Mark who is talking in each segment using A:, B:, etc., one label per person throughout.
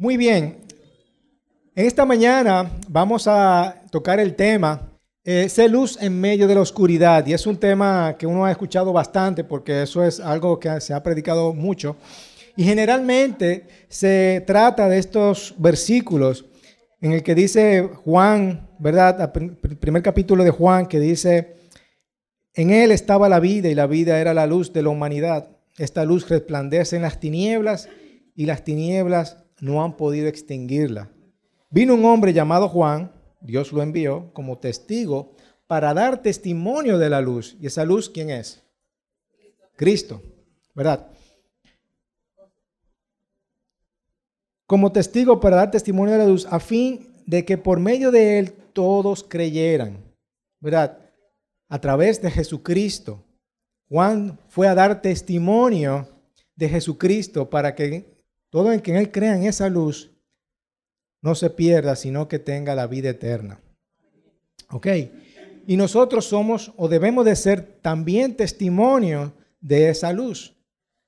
A: Muy bien. En esta mañana vamos a tocar el tema eh, luz en medio de la oscuridad. Y es un tema que uno ha escuchado bastante porque eso es algo que se ha predicado mucho. Y generalmente se trata de estos versículos en el que dice Juan, ¿verdad? El primer capítulo de Juan que dice, en él estaba la vida y la vida era la luz de la humanidad. Esta luz resplandece en las tinieblas y las tinieblas no han podido extinguirla. Vino un hombre llamado Juan, Dios lo envió como testigo para dar testimonio de la luz. ¿Y esa luz quién es? Cristo, ¿verdad? Como testigo para dar testimonio de la luz a fin de que por medio de él todos creyeran, ¿verdad? A través de Jesucristo. Juan fue a dar testimonio de Jesucristo para que todo en Él crea en esa luz no se pierda, sino que tenga la vida eterna. ¿Ok? Y nosotros somos o debemos de ser también testimonio de esa luz.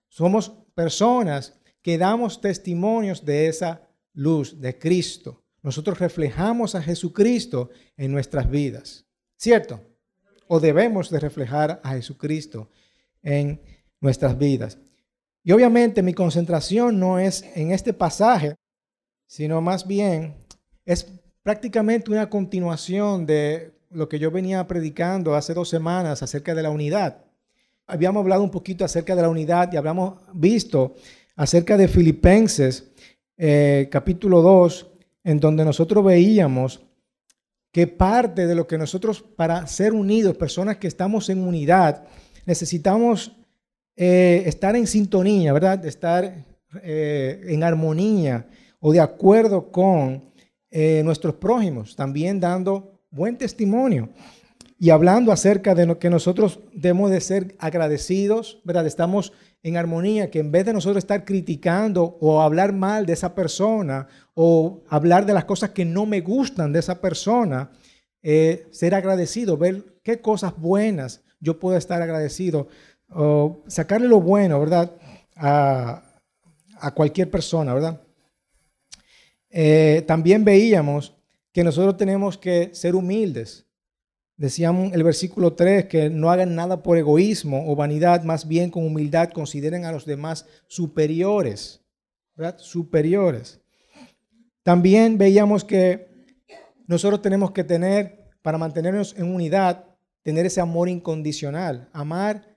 A: Somos personas que damos testimonios de esa luz de Cristo. Nosotros reflejamos a Jesucristo en nuestras vidas. ¿Cierto? O debemos de reflejar a Jesucristo en nuestras vidas. Y obviamente mi concentración no es en este pasaje, sino más bien es prácticamente una continuación de lo que yo venía predicando hace dos semanas acerca de la unidad. Habíamos hablado un poquito acerca de la unidad y habíamos visto acerca de Filipenses eh, capítulo 2, en donde nosotros veíamos que parte de lo que nosotros para ser unidos, personas que estamos en unidad, necesitamos eh, estar en sintonía, ¿verdad? Estar eh, en armonía o de acuerdo con eh, nuestros prójimos, también dando buen testimonio y hablando acerca de lo que nosotros debemos de ser agradecidos, ¿verdad? Estamos en armonía, que en vez de nosotros estar criticando o hablar mal de esa persona o hablar de las cosas que no me gustan de esa persona, ser agradecido, ver qué cosas buenas yo puedo estar agradecido o sacarle lo bueno, ¿verdad? A, cualquier persona, ¿verdad? Eh, también veíamos que nosotros tenemos que ser humildes. Decíamos el versículo 3 que no hagan nada por egoísmo o vanidad, más bien con humildad consideren a los demás superiores, ¿verdad? Superiores. También veíamos que nosotros tenemos que tener, para mantenernos en unidad, tener ese amor incondicional, amar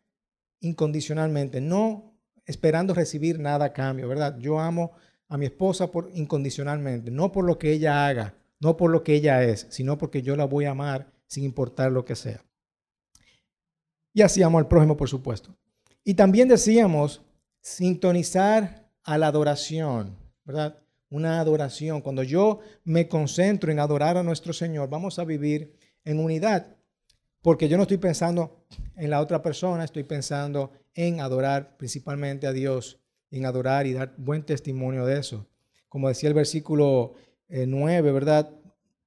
A: incondicionalmente, no esperando recibir nada a cambio, ¿verdad? Yo amo a mi esposa por incondicionalmente, no por lo que ella haga, no por lo que ella es, sino porque yo la voy a amar sin importar lo que sea. Y así amo al prójimo, por supuesto. Y también decíamos sintonizar a la adoración, ¿verdad? Una adoración. Cuando yo me concentro en adorar a nuestro Señor, vamos a vivir en unidad. Porque yo no estoy pensando en la otra persona, estoy pensando en adorar principalmente a Dios, en adorar y dar buen testimonio de eso. Como decía el versículo 9, eh, ¿verdad?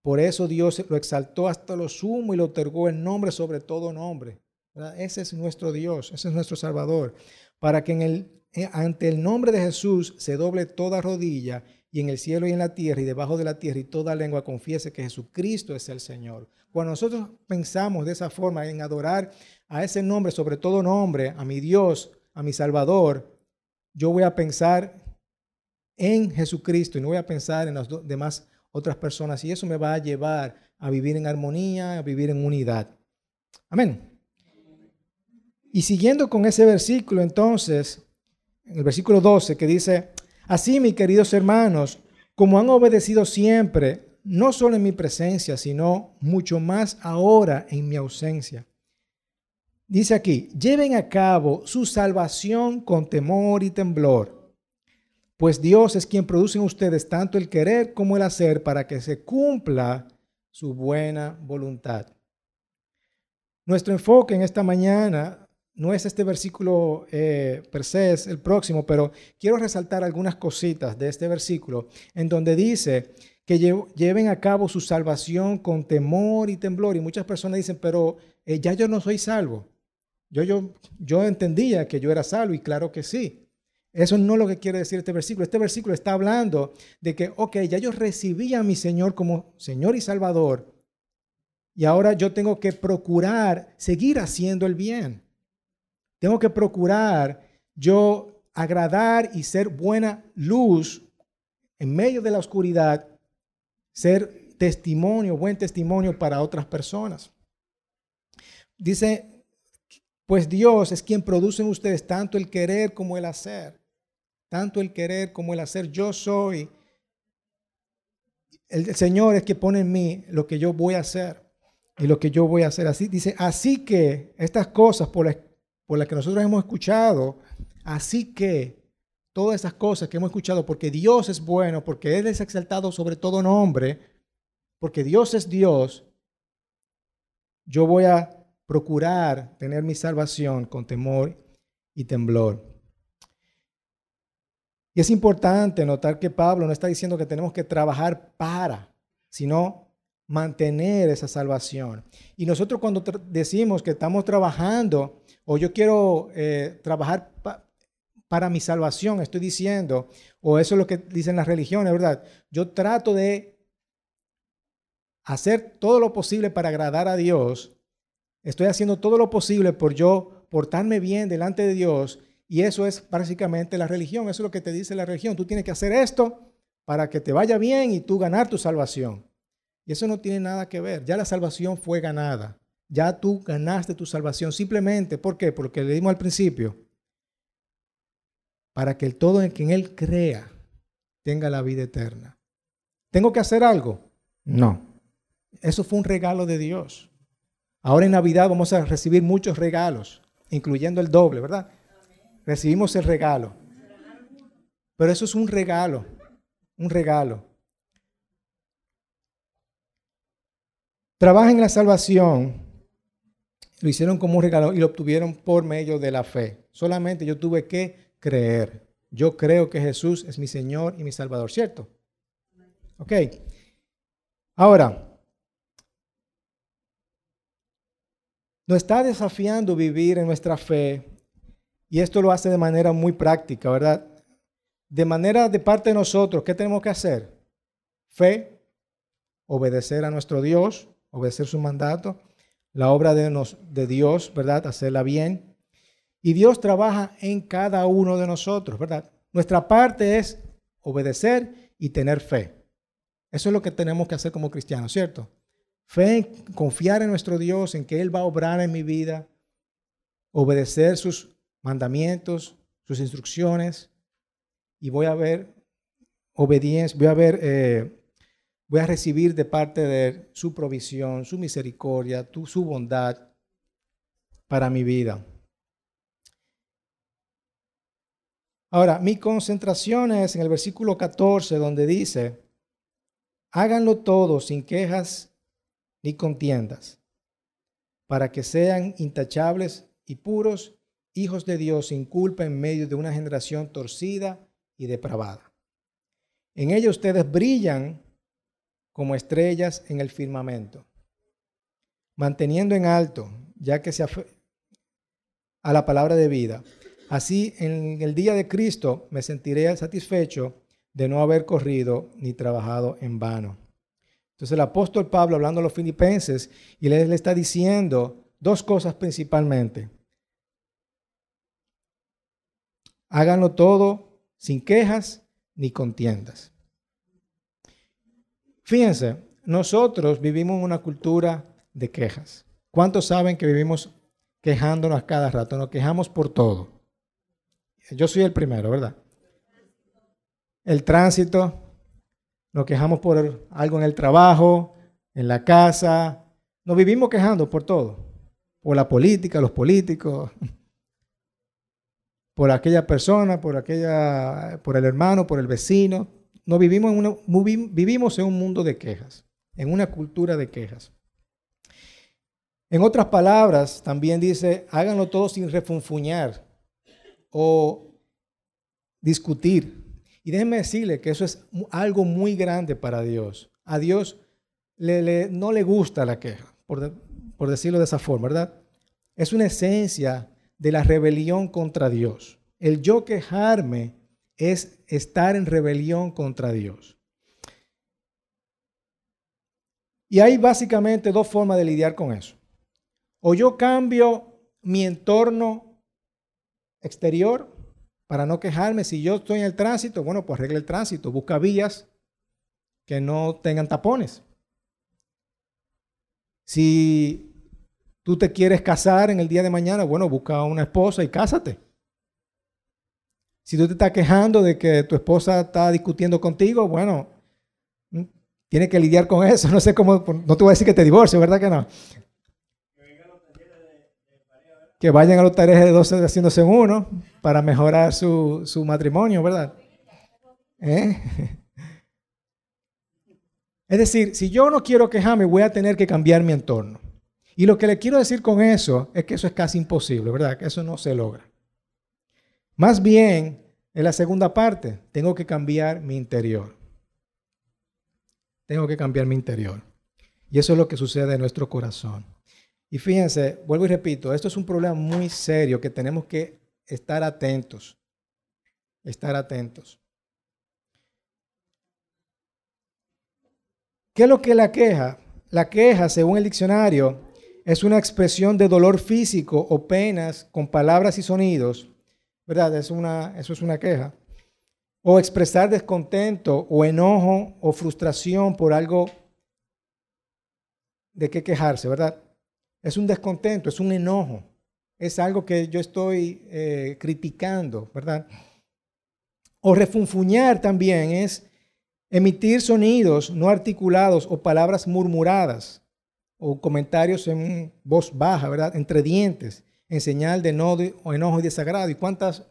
A: Por eso Dios lo exaltó hasta lo sumo y lo otorgó el nombre sobre todo nombre. Ese es nuestro Dios, ese es nuestro Salvador. Para que en el, eh, ante el nombre de Jesús se doble toda rodilla y en el cielo y en la tierra y debajo de la tierra y toda lengua confiese que Jesucristo es el Señor. Cuando nosotros pensamos de esa forma en adorar a ese nombre, sobre todo nombre, a mi Dios, a mi Salvador, yo voy a pensar en Jesucristo y no voy a pensar en las demás otras personas y eso me va a llevar a vivir en armonía, a vivir en unidad. Amén. Y siguiendo con ese versículo, entonces, en el versículo 12, que dice, así, mis queridos hermanos, como han obedecido siempre, no solo en mi presencia, sino mucho más ahora en mi ausencia. Dice aquí, lleven a cabo su salvación con temor y temblor, pues Dios es quien produce en ustedes tanto el querer como el hacer para que se cumpla su buena voluntad. Nuestro enfoque en esta mañana no es este versículo eh, per se, el próximo, pero quiero resaltar algunas cositas de este versículo en donde dice que lleven a cabo su salvación con temor y temblor. Y muchas personas dicen, pero eh, ya yo no soy salvo. Yo, yo, yo entendía que yo era salvo y claro que sí. Eso no es lo que quiere decir este versículo. Este versículo está hablando de que, ok, ya yo recibí a mi Señor como Señor y Salvador. Y ahora yo tengo que procurar seguir haciendo el bien. Tengo que procurar yo agradar y ser buena luz en medio de la oscuridad, ser testimonio, buen testimonio para otras personas. Dice, pues Dios es quien produce en ustedes tanto el querer como el hacer tanto el querer como el hacer. Yo soy, el Señor es que pone en mí lo que yo voy a hacer y lo que yo voy a hacer. Así dice, así que estas cosas por las, por las que nosotros hemos escuchado, así que todas esas cosas que hemos escuchado, porque Dios es bueno, porque Él es exaltado sobre todo nombre, porque Dios es Dios, yo voy a procurar tener mi salvación con temor y temblor. Y es importante notar que Pablo no está diciendo que tenemos que trabajar para, sino mantener esa salvación. Y nosotros cuando decimos que estamos trabajando o yo quiero eh, trabajar para mi salvación, estoy diciendo, o eso es lo que dicen las religiones, ¿verdad? Yo trato de hacer todo lo posible para agradar a Dios. Estoy haciendo todo lo posible por yo portarme bien delante de Dios y eso es básicamente la religión, eso es lo que te dice la religión. Tú tienes que hacer esto para que te vaya bien y tú ganar tu salvación. Y eso no tiene nada que ver. Ya la salvación fue ganada. Ya tú ganaste tu salvación. Simplemente, ¿por qué? Porque le dimos al principio. Para que el todo en quien Él crea tenga la vida eterna. ¿Tengo que hacer algo? No. Eso fue un regalo de Dios. Ahora en Navidad vamos a recibir muchos regalos, incluyendo el doble, ¿verdad? recibimos el regalo. Pero eso es un regalo, un regalo. Trabajan en la salvación, lo hicieron como un regalo y lo obtuvieron por medio de la fe. Solamente yo tuve que creer. Yo creo que Jesús es mi Señor y mi Salvador, ¿cierto? Ok. Ahora, nos está desafiando vivir en nuestra fe y esto lo hace de manera muy práctica, ¿verdad? De manera de parte de nosotros, ¿qué tenemos que hacer? Fe, obedecer a nuestro Dios, obedecer su mandato, la obra de, Dios, ¿verdad? Hacerla bien. Y Dios trabaja en cada uno de nosotros, ¿verdad? Nuestra parte es obedecer y tener fe. Eso es lo que tenemos que hacer como cristianos, ¿cierto? Fe, confiar en nuestro Dios, en que Él va a obrar en mi vida, obedecer sus mandamientos, sus instrucciones, y voy a ver obediencia, voy a ver, eh, voy a recibir de parte de él su provisión, su misericordia, su bondad para mi vida. Ahora, mi concentración es en el versículo 14, donde dice, háganlo todo sin quejas ni contiendas, para que sean intachables y puros hijos de Dios sin culpa en medio de una generación torcida y depravada. En ella ustedes brillan como estrellas en el firmamento, manteniendo en alto, ya que se a la palabra de vida. Así, en el día de Cristo me sentiré satisfecho de no haber corrido ni trabajado en vano. Entonces el apóstol Pablo, hablando a los filipenses, y le está diciendo dos cosas principalmente. Háganlo todo sin quejas ni contiendas. Fíjense, nosotros vivimos en una cultura de quejas. ¿Cuántos saben que vivimos quejándonos cada rato? Nos quejamos por todo. Yo soy el primero, ¿verdad? El tránsito, nos quejamos por algo en el trabajo, en la casa. Nos vivimos quejando por todo. Por la política, los políticos, por aquella persona, por, aquella, por el hermano, por el vecino. No vivimos en, una, un mundo de quejas, en una cultura de quejas. En otras palabras, también dice, háganlo todo sin refunfuñar o discutir. Y déjenme decirle que eso es algo muy grande para Dios. A Dios no le gusta la queja, por decirlo de esa forma, ¿verdad? Es una esencia de la rebelión contra Dios. el yo quejarme es estar en rebelión contra Dios. Y hay básicamente dos formas de lidiar con eso. O yo cambio mi entorno exterior para no quejarme. Si yo estoy en el tránsito, bueno, pues arregle el tránsito, busca vías que no tengan tapones. Si tú te quieres casar en el día de mañana, bueno, busca una esposa y cásate. Si tú te estás quejando de que tu esposa está discutiendo contigo, bueno, mm, tienes que lidiar con eso. No sé cómo, no te voy a decir que te divorcio, ¿verdad que no? Que vayan a los talleres de 12 haciéndose uno para mejorar su, su matrimonio, ¿verdad? ¿Eh? Es decir, si yo no quiero quejarme, voy a tener que cambiar mi entorno. Y lo que le quiero decir con eso es que eso es casi imposible, ¿verdad? Que eso no se logra. Más bien, en la segunda parte, tengo que cambiar mi interior. Tengo que cambiar mi interior. Y eso es lo que sucede en nuestro corazón. Y fíjense, vuelvo y repito, esto es un problema muy serio que tenemos que estar atentos. Estar atentos. ¿Qué es lo que la queja? La queja, según el diccionario, es una expresión de dolor físico o penas con palabras y sonidos, ¿verdad? Es una, eso es una queja. O expresar descontento o enojo o frustración por algo de qué quejarse, ¿verdad? Es un descontento, es un enojo, es algo que yo estoy eh, criticando, ¿verdad? O refunfuñar también es Emitir sonidos no articulados o palabras murmuradas o comentarios en voz baja, ¿verdad? Entre dientes, en señal de enojo y desagrado. ¿Y cuántas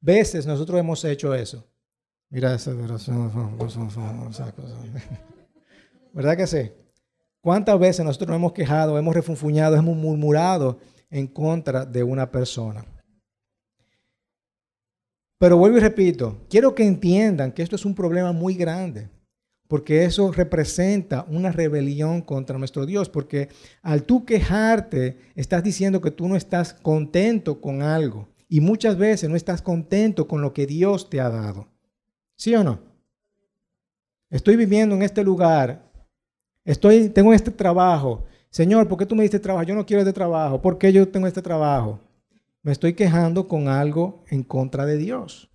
A: veces nosotros hemos hecho eso? Mira esa ¿Verdad que sí? ¿Cuántas veces nosotros nos hemos quejado, hemos refunfuñado, hemos murmurado en contra de una persona? Pero vuelvo y repito, quiero que entiendan que esto es un problema muy grande, porque eso representa una rebelión contra nuestro Dios, porque al tú quejarte, estás diciendo que tú no estás contento con algo, y muchas veces no estás contento con lo que Dios te ha dado. ¿Sí o no? Estoy viviendo en este lugar, estoy, tengo este trabajo. Señor, ¿por qué tú me diste trabajo? Yo no quiero este trabajo. ¿Por qué yo tengo este trabajo? me estoy quejando con algo en contra de Dios.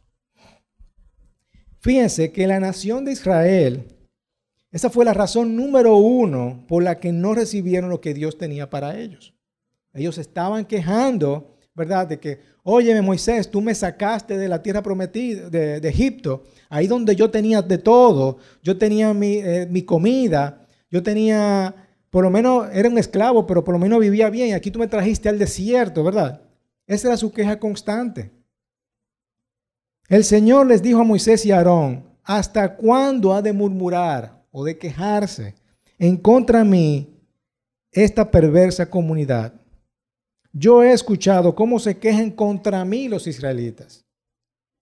A: Fíjense que la nación de Israel, esa fue la razón número uno por la que no recibieron lo que Dios tenía para ellos. Ellos estaban quejando, ¿verdad? De que, óyeme Moisés, tú me sacaste de la tierra prometida, de, Egipto, ahí donde yo tenía de todo, yo tenía mi, eh, mi comida, yo tenía, por lo menos era un esclavo, pero por lo menos vivía bien, y aquí tú me trajiste al desierto, ¿verdad? Esa era su queja constante. El Señor les dijo a Moisés y a Aarón, ¿hasta cuándo ha de murmurar o de quejarse en contra mí esta perversa comunidad? Yo he escuchado cómo se quejan contra mí los israelitas.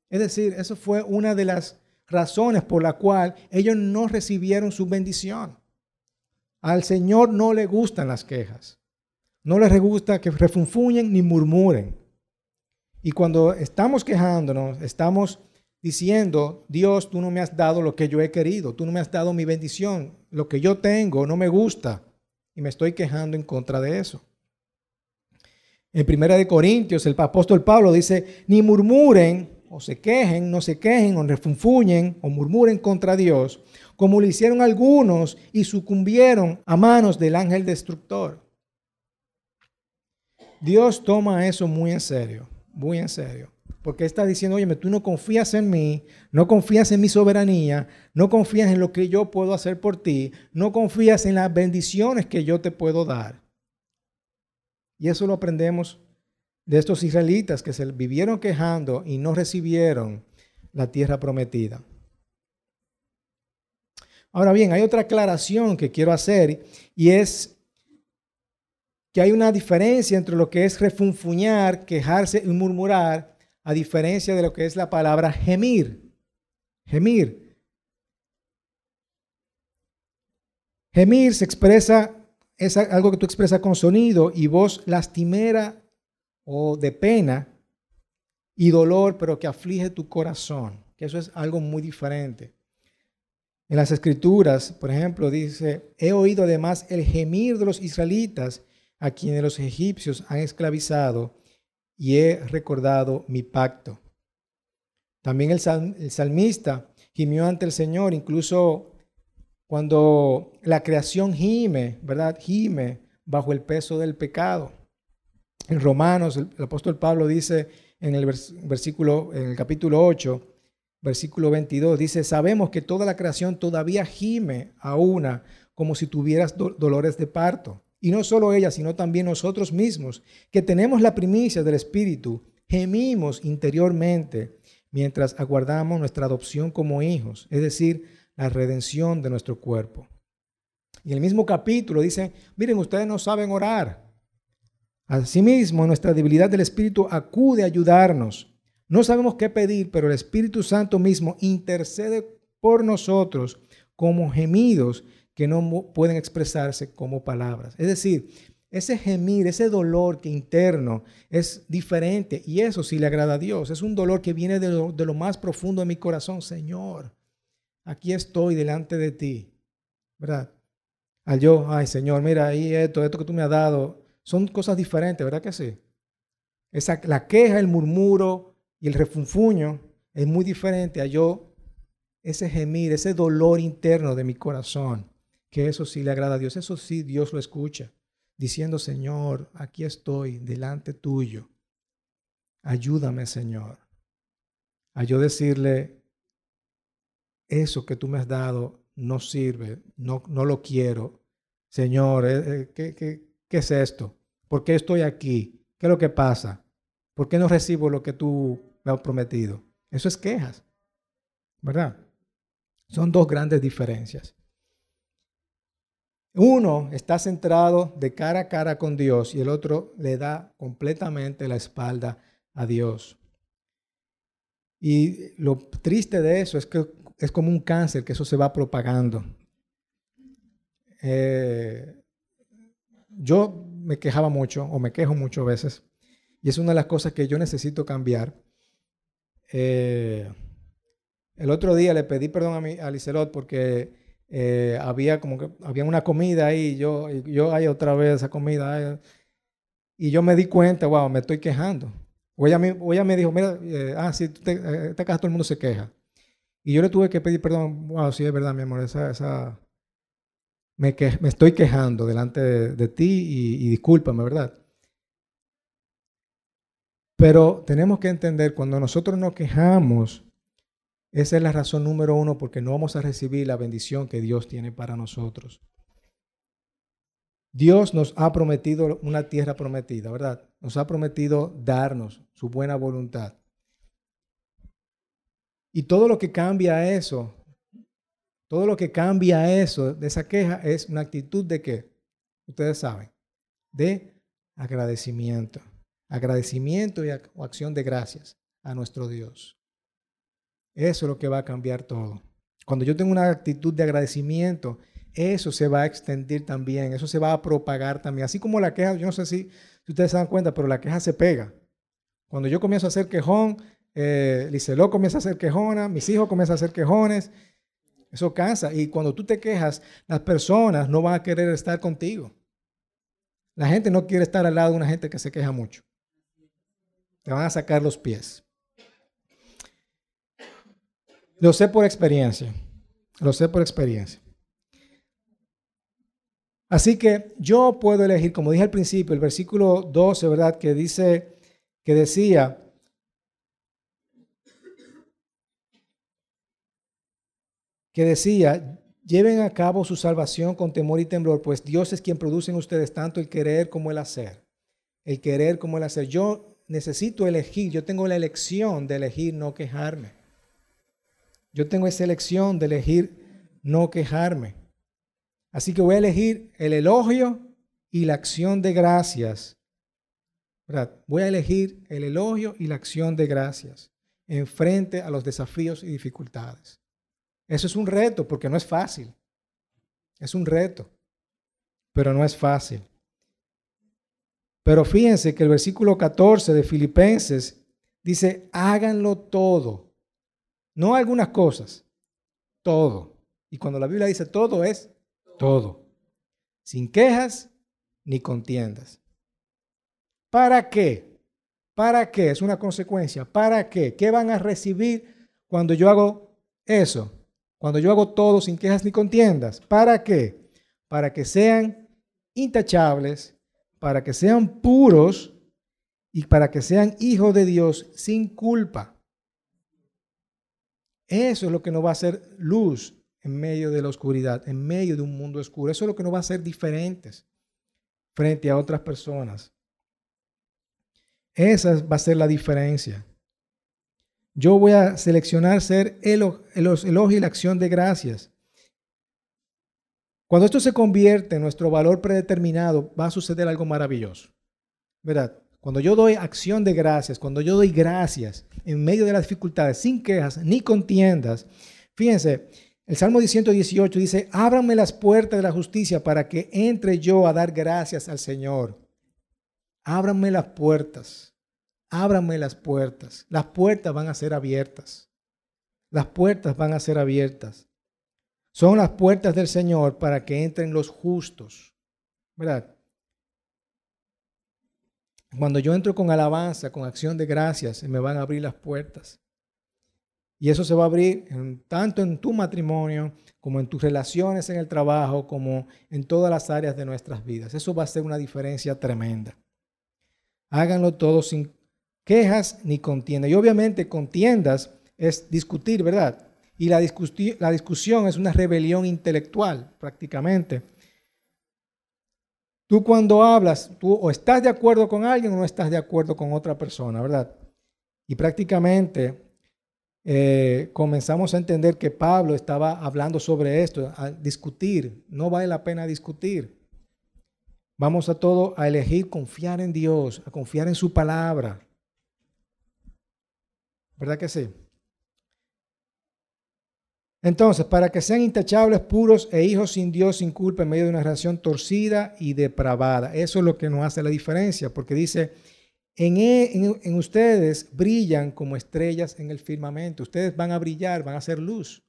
A: Es decir, eso fue una de las razones por la cual ellos no recibieron su bendición. Al Señor no le gustan las quejas. No les gusta que refunfuñen ni murmuren. Y cuando estamos quejándonos, estamos diciendo, Dios, tú no me has dado lo que yo he querido, tú no me has dado mi bendición, lo que yo tengo no me gusta. Y me estoy quejando en contra de eso. En Primera de Corintios, el apóstol Pablo dice, ni murmuren o se quejen, no se quejen o refunfuñen o murmuren contra Dios, como lo hicieron algunos y sucumbieron a manos del ángel destructor. Dios toma eso muy en serio, muy en serio. Porque está diciendo, oye, tú no confías en mí, no confías en mi soberanía, no confías en lo que yo puedo hacer por ti, no confías en las bendiciones que yo te puedo dar. Y eso lo aprendemos de estos israelitas que se vivieron quejando y no recibieron la tierra prometida. Ahora bien, hay otra aclaración que quiero hacer y es que hay una diferencia entre lo que es refunfuñar, quejarse y murmurar, a diferencia de lo que es la palabra gemir. Gemir. Gemir se expresa, es algo que tú expresas con sonido y voz lastimera o de pena, y dolor, pero que aflige tu corazón, que eso es algo muy diferente. En las escrituras, por ejemplo, dice, he oído además el gemir de los israelitas a quienes los egipcios han esclavizado y he recordado mi pacto. También el, salmista gimió ante el Señor, incluso cuando la creación gime, ¿verdad? Gime bajo el peso del pecado. En Romanos, el, apóstol Pablo dice en el versículo, en el capítulo 8, versículo 22, dice, sabemos que toda la creación todavía gime a una como si tuvieras dolores de parto. Y no solo ella, sino también nosotros mismos, que tenemos la primicia del Espíritu, gemimos interiormente mientras aguardamos nuestra adopción como hijos, es decir, la redención de nuestro cuerpo. Y el mismo capítulo dice, miren, ustedes no saben orar. Asimismo, nuestra debilidad del Espíritu acude a ayudarnos. No sabemos qué pedir, pero el Espíritu Santo mismo intercede por nosotros como gemidos que no pueden expresarse como palabras. Es decir, ese gemir, ese dolor que interno es diferente y eso sí le agrada a Dios. Es un dolor que viene de lo, más profundo de mi corazón. Señor, aquí estoy delante de ti. ¿Verdad? Al yo, ay Señor, mira ahí esto, esto que tú me has dado, son cosas diferentes, ¿verdad que sí? Esa, la queja, el murmuro y el refunfuño es muy diferente a yo, ese gemir, ese dolor interno de mi corazón que eso sí le agrada a Dios, eso sí Dios lo escucha, diciendo, Señor, aquí estoy delante tuyo, ayúdame, Señor. A yo decirle, eso que tú me has dado no sirve, no, no lo quiero. Señor, eh, eh, ¿qué, qué, qué es esto? ¿Por qué estoy aquí? ¿Qué es lo que pasa? ¿Por qué no recibo lo que tú me has prometido? Eso es quejas, ¿verdad? Son dos grandes diferencias. Uno está centrado de cara a cara con Dios y el otro le da completamente la espalda a Dios. Y lo triste de eso es que es como un cáncer, que eso se va propagando. Eh, yo me quejaba mucho, o me quejo muchas veces, y es una de las cosas que yo necesito cambiar. Eh, el otro día le pedí perdón a, mi, a Liselot porque eh, había como que había una comida ahí, yo, yo hay otra vez esa comida, y yo me di cuenta, wow, me estoy quejando. O ella me, me dijo, mira, eh, ah, sí, te, eh, esta casa todo el mundo se queja. Y yo le tuve que pedir perdón, wow, sí, es verdad, mi amor, esa, esa, me, que, me estoy quejando delante de, ti y discúlpame, ¿verdad? Pero tenemos que entender, cuando nosotros nos quejamos, esa es la razón número uno porque no vamos a recibir la bendición que Dios tiene para nosotros. Dios nos ha prometido una tierra prometida, ¿verdad? Nos ha prometido darnos su buena voluntad. Y todo lo que cambia eso, todo lo que cambia eso, de esa queja, es una actitud de qué? Ustedes saben, de agradecimiento. Agradecimiento y acción de gracias a nuestro Dios. Eso es lo que va a cambiar todo. Cuando yo tengo una actitud de agradecimiento, eso se va a extender también, eso se va a propagar también. Así como la queja, yo no sé si, ustedes se dan cuenta, pero la queja se pega. Cuando yo comienzo a hacer quejón, eh, Liceló comienza a hacer quejona, mis hijos comienzan a hacer quejones, eso cansa. Y cuando tú te quejas, las personas no van a querer estar contigo. La gente no quiere estar al lado de una gente que se queja mucho. Te van a sacar los pies. Lo sé por experiencia. Lo sé por experiencia. Así que yo puedo elegir, como dije al principio, el versículo 12, ¿verdad? Que dice, que decía, que decía, lleven a cabo su salvación con temor y temblor, pues Dios es quien produce en ustedes tanto el querer como el hacer. El querer como el hacer. Yo necesito elegir, yo tengo la elección de elegir no quejarme. Yo tengo esa elección de elegir no quejarme. Así que voy a elegir el elogio y la acción de gracias. Voy a elegir el elogio y la acción de gracias en frente a los desafíos y dificultades. Eso es un reto porque no es fácil. Es un reto, pero no es fácil. Pero fíjense que el versículo 14 de Filipenses Dice, háganlo todo. No algunas cosas, todo. Y cuando la Biblia dice todo es todo. Sin quejas ni contiendas. ¿Para qué? ¿Para qué? Es una consecuencia. ¿Para qué? ¿Qué van a recibir cuando yo hago eso? Cuando yo hago todo sin quejas ni contiendas. ¿Para qué? Para que sean intachables, para que sean puros y para que sean hijos de Dios sin culpa. Eso es lo que nos va a hacer luz en medio de la oscuridad, en medio de un mundo oscuro. Eso es lo que nos va a hacer diferentes frente a otras personas. Esa va a ser la diferencia. Yo voy a seleccionar ser el, elogio y la acción de gracias. Cuando esto se convierte en nuestro valor predeterminado, va a suceder algo maravilloso. ¿Verdad? Cuando yo doy acción de gracias, cuando yo doy gracias en medio de las dificultades, sin quejas ni contiendas, fíjense, el Salmo 118 dice, ábranme las puertas de la justicia para que entre yo a dar gracias al Señor. Ábranme las puertas, ábranme las puertas. Las puertas van a ser abiertas. Las puertas van a ser abiertas. Son las puertas del Señor para que entren los justos. ¿Verdad? Cuando yo entro con alabanza, con acción de gracias, se me van a abrir las puertas. Y eso se va a abrir tanto en tu matrimonio, como en tus relaciones en el trabajo, como en todas las áreas de nuestras vidas. Eso va a ser una diferencia tremenda. Háganlo todo sin quejas ni contiendas. Y obviamente contiendas es discutir, ¿verdad? Y la, la discusión es una rebelión intelectual, prácticamente. Tú cuando hablas, tú o estás de acuerdo con alguien o no estás de acuerdo con otra persona, ¿verdad? Y prácticamente eh, comenzamos a entender que Pablo estaba hablando sobre esto, a discutir. No vale la pena discutir. Vamos a todo a elegir confiar en Dios, a confiar en su palabra. ¿Verdad que sí? Entonces, para que sean intachables, puros e hijos sin Dios, sin culpa, en medio de una relación torcida y depravada. Eso es lo que nos hace la diferencia, porque dice, en, e, en, ustedes brillan como estrellas en el firmamento. Ustedes van a brillar, van a ser luz.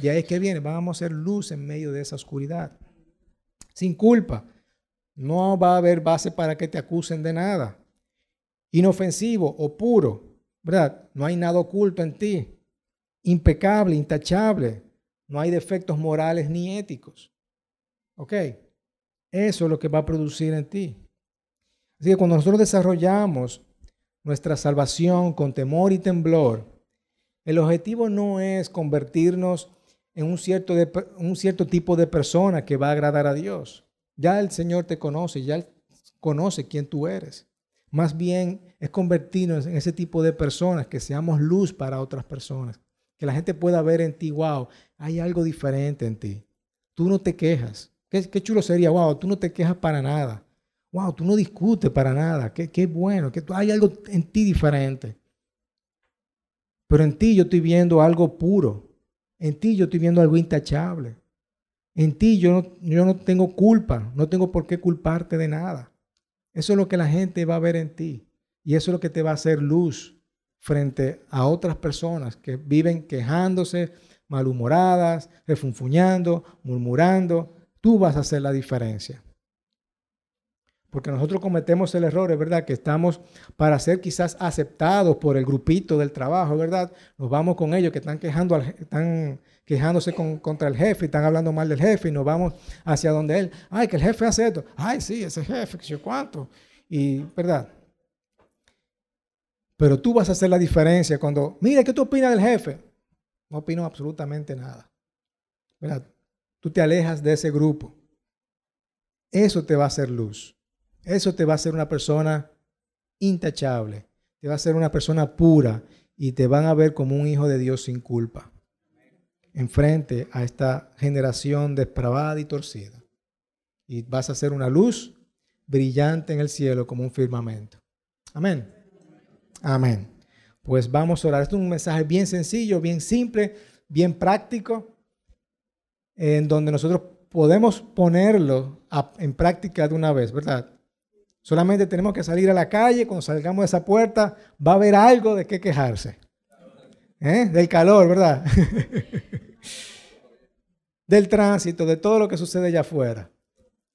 A: Y ahí es que viene, vamos a ser luz en medio de esa oscuridad. Sin culpa. No va a haber base para que te acusen de nada. Inofensivo o puro, ¿verdad? No hay nada oculto en ti impecable, intachable. No hay defectos morales ni éticos. ¿Ok? Eso es lo que va a producir en ti. Así que cuando nosotros desarrollamos nuestra salvación con temor y temblor, el objetivo no es convertirnos en un cierto, un cierto tipo de persona que va a agradar a Dios. Ya el Señor te conoce, ya conoce quién tú eres. Más bien es convertirnos en ese tipo de personas que seamos luz para otras personas. Que la gente pueda ver en ti, wow, hay algo diferente en ti. Tú no te quejas. Qué, qué chulo sería, wow, tú no te quejas para nada. Wow, tú no discutes para nada. Qué, qué bueno, que hay algo en ti diferente. Pero en ti yo estoy viendo algo puro. En ti yo estoy viendo algo intachable. En ti yo no, yo no tengo culpa, no tengo por qué culparte de nada. Eso es lo que la gente va a ver en ti. Y eso es lo que te va a hacer luz frente a otras personas que viven quejándose, malhumoradas, refunfuñando, murmurando. Tú vas a hacer la diferencia. Porque nosotros cometemos el error, es verdad, que estamos para ser quizás aceptados por el grupito del trabajo, ¿verdad? Nos vamos con ellos que están, quejando están quejándose contra el jefe, están hablando mal del jefe y nos vamos hacia donde él. Ay, que el jefe hace esto. Ay, sí, ese jefe, que yo cuánto. Y, ¿verdad? Pero tú vas a hacer la diferencia cuando, mira, ¿qué tú opinas del jefe? No opino absolutamente nada. Tú te alejas de ese grupo. Eso te va a hacer luz. Eso te va a hacer una persona intachable. Te va a hacer una persona pura y te van a ver como un hijo de Dios sin culpa. Enfrente a esta generación depravada y torcida. Y vas a ser una luz brillante en el cielo como un firmamento. Amén. Amén. Pues vamos a orar. Este es un mensaje bien sencillo, bien simple, bien práctico, en donde nosotros podemos ponerlo en práctica de una vez, ¿verdad? Solamente tenemos que salir a la calle, cuando salgamos de esa puerta, va a haber algo de qué quejarse. ¿Eh? Del calor, ¿verdad? Del tránsito, de todo lo que sucede allá afuera.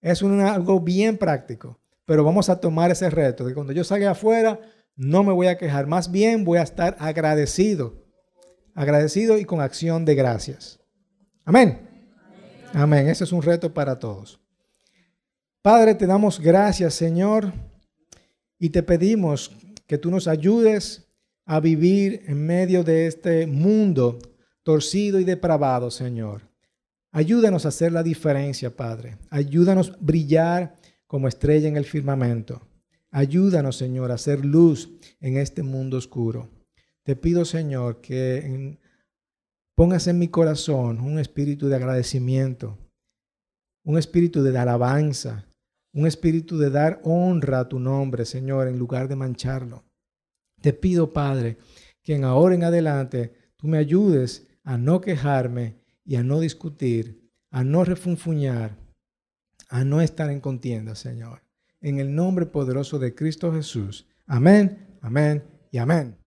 A: Es algo bien práctico, pero vamos a tomar ese reto, de cuando yo salga afuera, no me voy a quejar, más bien voy a estar agradecido, agradecido y con acción de gracias. Amén. Amén. Ese es un reto para todos. Padre, te damos gracias, Señor, y te pedimos que tú nos ayudes a vivir en medio de este mundo torcido y depravado, Señor. Ayúdanos a hacer la diferencia, Padre. Ayúdanos a brillar como estrella en el firmamento. Ayúdanos, Señor, a hacer luz en este mundo oscuro. Te pido, Señor, que pongas en mi corazón un espíritu de agradecimiento, un espíritu de alabanza, un espíritu de dar honra a tu nombre, Señor, en lugar de mancharlo. Te pido, Padre, que en ahora en adelante tú me ayudes a no quejarme y a no discutir, a no refunfuñar, a no estar en contienda, Señor. En el nombre poderoso de Cristo Jesús. Amén, amén y amén.